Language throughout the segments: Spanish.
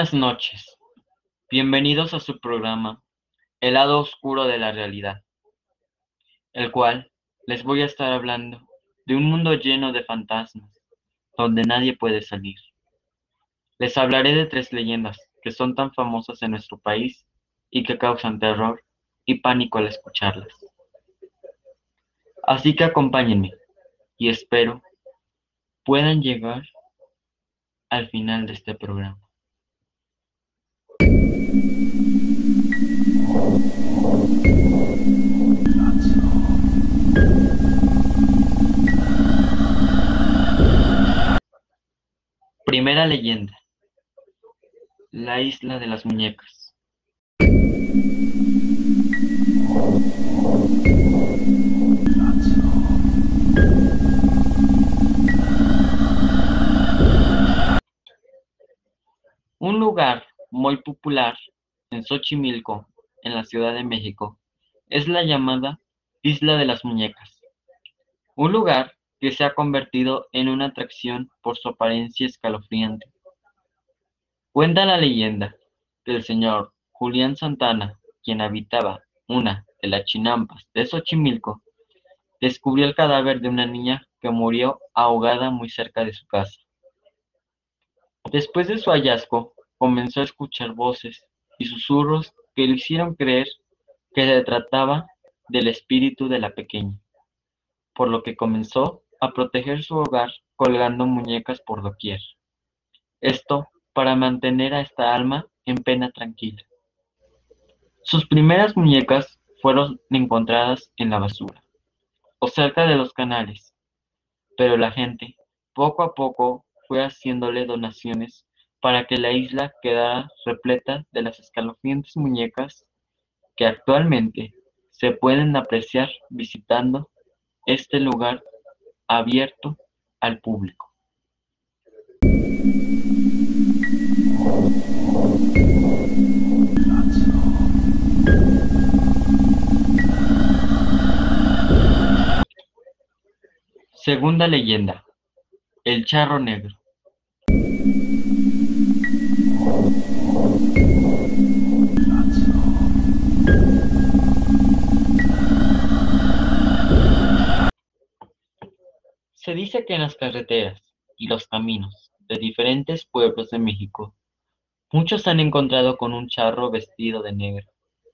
Buenas noches, bienvenidos a su programa El lado oscuro de la realidad, el cual les voy a estar hablando de un mundo lleno de fantasmas, donde nadie puede salir. Les hablaré de tres leyendas que son tan famosas en nuestro país y que causan terror y pánico al escucharlas. Así que acompáñenme y espero puedan llegar al final de este programa. Leyenda. La isla de las muñecas. Un lugar muy popular en Xochimilco, en la Ciudad de México, es la llamada Isla de las Muñecas. Un lugar que se ha convertido en una atracción por su apariencia escalofriante. Cuenta la leyenda que el señor Julián Santana, quien habitaba una de las chinampas de Xochimilco, descubrió el cadáver de una niña que murió ahogada muy cerca de su casa. Después de su hallazgo, comenzó a escuchar voces y susurros que le hicieron creer que se trataba del espíritu de la pequeña, por lo que comenzó a proteger su hogar colgando muñecas por doquier. Esto para mantener a esta alma en pena tranquila. Sus primeras muñecas fueron encontradas en la basura o cerca de los canales, pero la gente poco a poco fue haciéndole donaciones para que la isla quedara repleta de las escalofriantes muñecas que actualmente se pueden apreciar visitando este lugar abierto al público. Segunda leyenda, el charro negro. Se dice que en las carreteras y los caminos de diferentes pueblos de México, muchos han encontrado con un charro vestido de negro,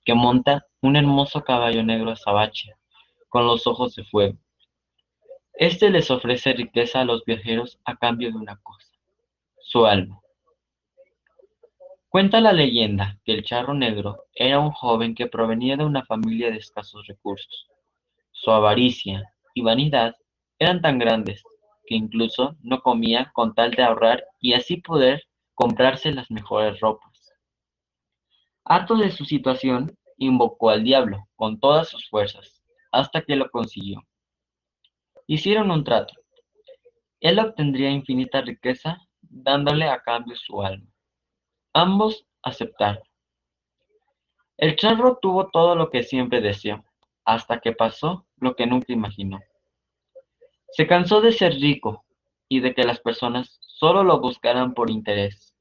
que monta un hermoso caballo negro azabache, con los ojos de fuego. Este les ofrece riqueza a los viajeros a cambio de una cosa, su alma. Cuenta la leyenda que el charro negro era un joven que provenía de una familia de escasos recursos. Su avaricia y vanidad eran tan grandes que incluso no comía con tal de ahorrar y así poder comprarse las mejores ropas. Harto de su situación, invocó al diablo con todas sus fuerzas, hasta que lo consiguió. Hicieron un trato. Él obtendría infinita riqueza dándole a cambio su alma. Ambos aceptaron. El charro tuvo todo lo que siempre deseó, hasta que pasó lo que nunca imaginó. Se cansó de ser rico y de que las personas solo lo buscaran por interés.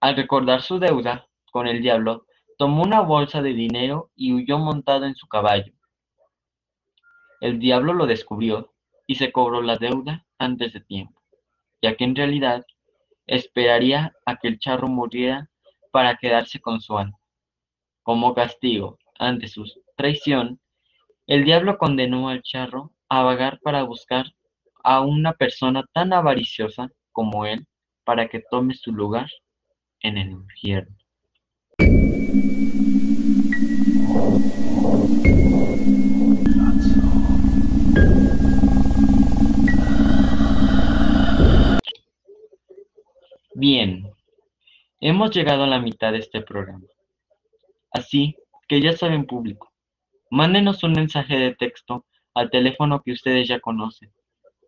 Al recordar su deuda con el diablo, tomó una bolsa de dinero y huyó montado en su caballo. El diablo lo descubrió y se cobró la deuda antes de tiempo, ya que en realidad esperaría a que el charro muriera para quedarse con su alma. Como castigo ante su traición, el diablo condenó al charro a vagar para buscar a una persona tan avariciosa como él para que tome su lugar en el infierno. Bien, hemos llegado a la mitad de este programa. Así que ya saben público, mándenos un mensaje de texto al teléfono que ustedes ya conocen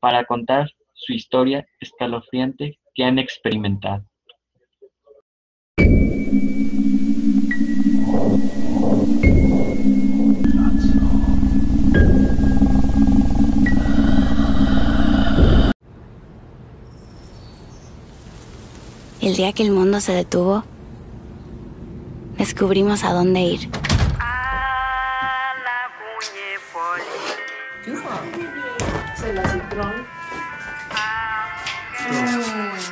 para contar su historia escalofriante que han experimentado. El día que el mundo se detuvo, descubrimos a dónde ir.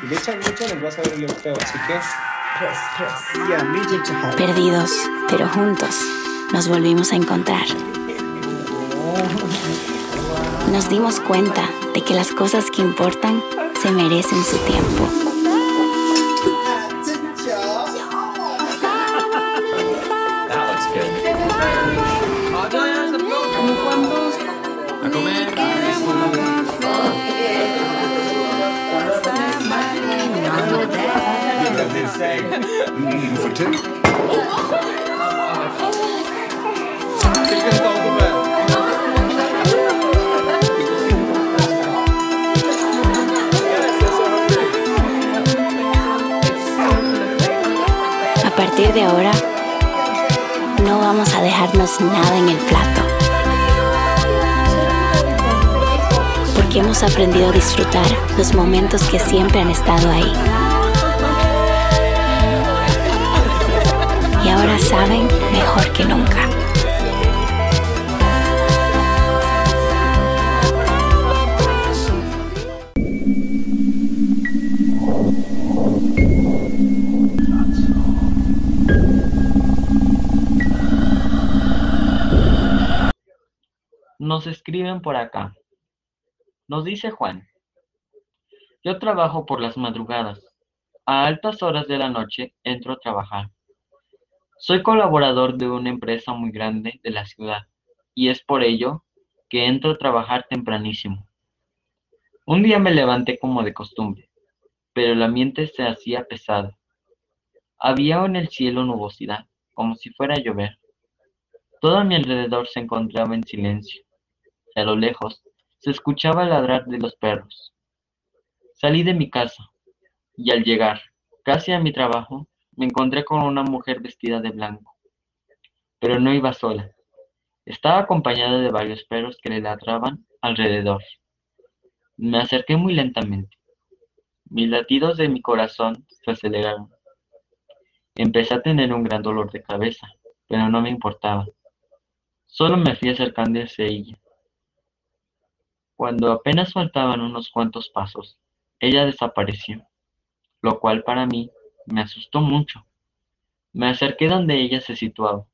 Y le echan, le echan, vas a feo, así que... Perdidos, pero juntos, nos volvimos a encontrar. Nos dimos cuenta de que las cosas que importan se merecen su tiempo. A partir de ahora, no vamos a dejarnos nada en el plato. Porque hemos aprendido a disfrutar los momentos que siempre han estado ahí. Saben mejor que nunca. Nos escriben por acá. Nos dice Juan. Yo trabajo por las madrugadas. A altas horas de la noche entro a trabajar. Soy colaborador de una empresa muy grande de la ciudad y es por ello que entro a trabajar tempranísimo. Un día me levanté como de costumbre, pero el ambiente se hacía pesado. Había en el cielo nubosidad, como si fuera a llover. Todo a mi alrededor se encontraba en silencio. A lo lejos se escuchaba el ladrar de los perros. Salí de mi casa y al llegar casi a mi trabajo me encontré con una mujer vestida de blanco. Pero no iba sola. Estaba acompañada de varios perros que le ladraban alrededor. Me acerqué muy lentamente. Mis latidos de mi corazón se aceleraron. Empecé a tener un gran dolor de cabeza, pero no me importaba. Solo me fui acercando hacia ella. Cuando apenas faltaban unos cuantos pasos, ella desapareció, lo cual para mí me asustó mucho. Me acerqué donde ella se situaba,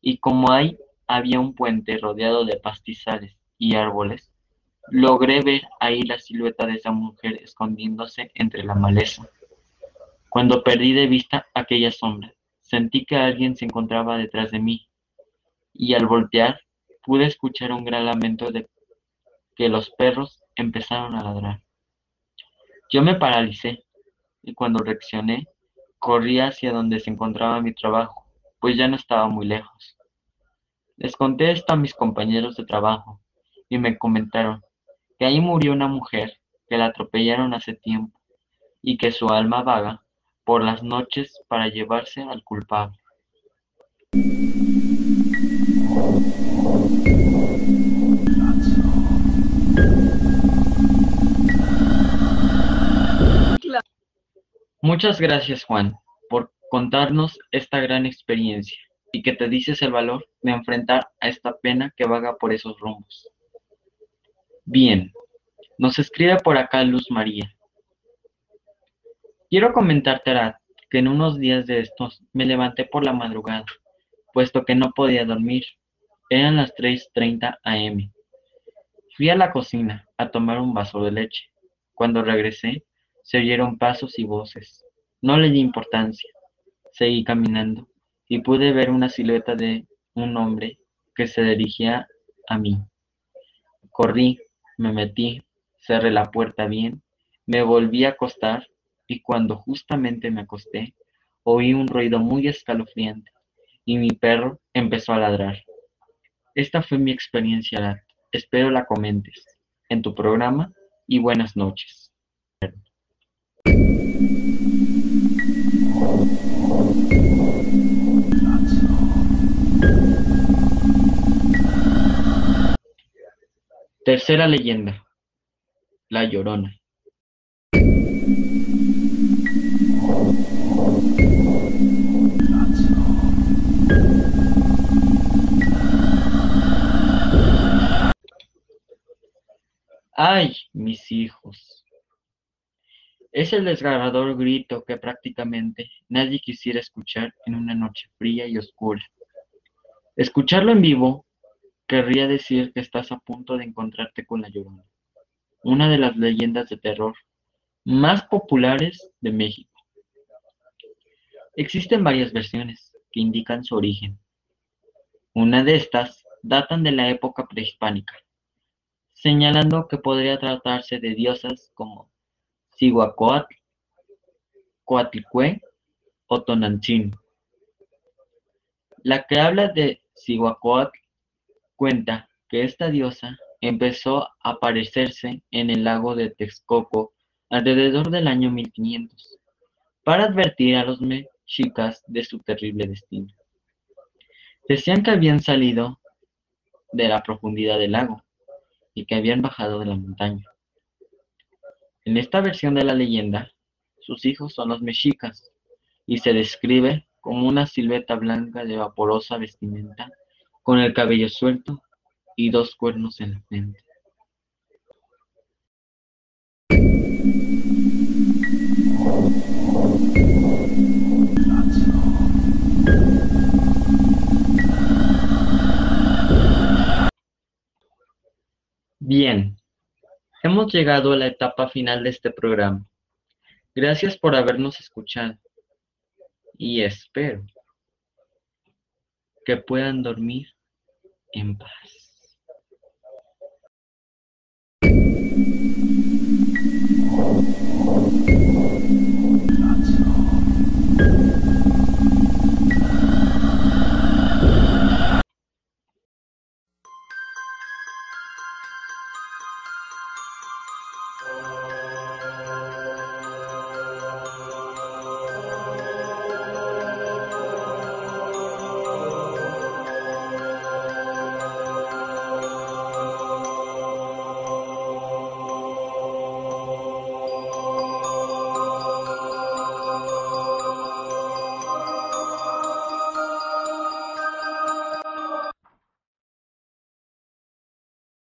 y como ahí había un puente rodeado de pastizales y árboles, logré ver ahí la silueta de esa mujer escondiéndose entre la maleza. Cuando perdí de vista aquella sombra, sentí que alguien se encontraba detrás de mí, y al voltear pude escuchar un gran lamento de que los perros empezaron a ladrar. Yo me paralicé y cuando reaccioné, corrí hacia donde se encontraba mi trabajo, pues ya no estaba muy lejos. Les conté esto a mis compañeros de trabajo y me comentaron que ahí murió una mujer que la atropellaron hace tiempo y que su alma vaga por las noches para llevarse al culpable. Muchas gracias Juan por contarnos esta gran experiencia y que te dices el valor de enfrentar a esta pena que vaga por esos rumbos. Bien, nos escribe por acá Luz María. Quiero comentarte, que en unos días de estos me levanté por la madrugada, puesto que no podía dormir. Eran las 3.30 am. Fui a la cocina a tomar un vaso de leche. Cuando regresé, se oyeron pasos y voces. No le di importancia. Seguí caminando y pude ver una silueta de un hombre que se dirigía a mí. Corrí, me metí, cerré la puerta bien, me volví a acostar y cuando justamente me acosté, oí un ruido muy escalofriante y mi perro empezó a ladrar. Esta fue mi experiencia. Espero la comentes en tu programa y buenas noches. Tercera leyenda. La Llorona. ¡Ay, mis hijos! Es el desgarrador grito que prácticamente nadie quisiera escuchar en una noche fría y oscura. Escucharlo en vivo querría decir que estás a punto de encontrarte con la Llorona, una de las leyendas de terror más populares de México. Existen varias versiones que indican su origen. Una de estas datan de la época prehispánica, señalando que podría tratarse de diosas como Cihuacóatl, Coatlicue o Tonantzin. La que habla de Cihuacóatl cuenta que esta diosa empezó a aparecerse en el lago de Texcoco alrededor del año 1500 para advertir a los mexicas de su terrible destino. Decían que habían salido de la profundidad del lago y que habían bajado de la montaña. En esta versión de la leyenda, sus hijos son los mexicas y se describe como una silueta blanca de vaporosa vestimenta con el cabello suelto y dos cuernos en la frente. Bien, hemos llegado a la etapa final de este programa. Gracias por habernos escuchado y espero que puedan dormir en paz.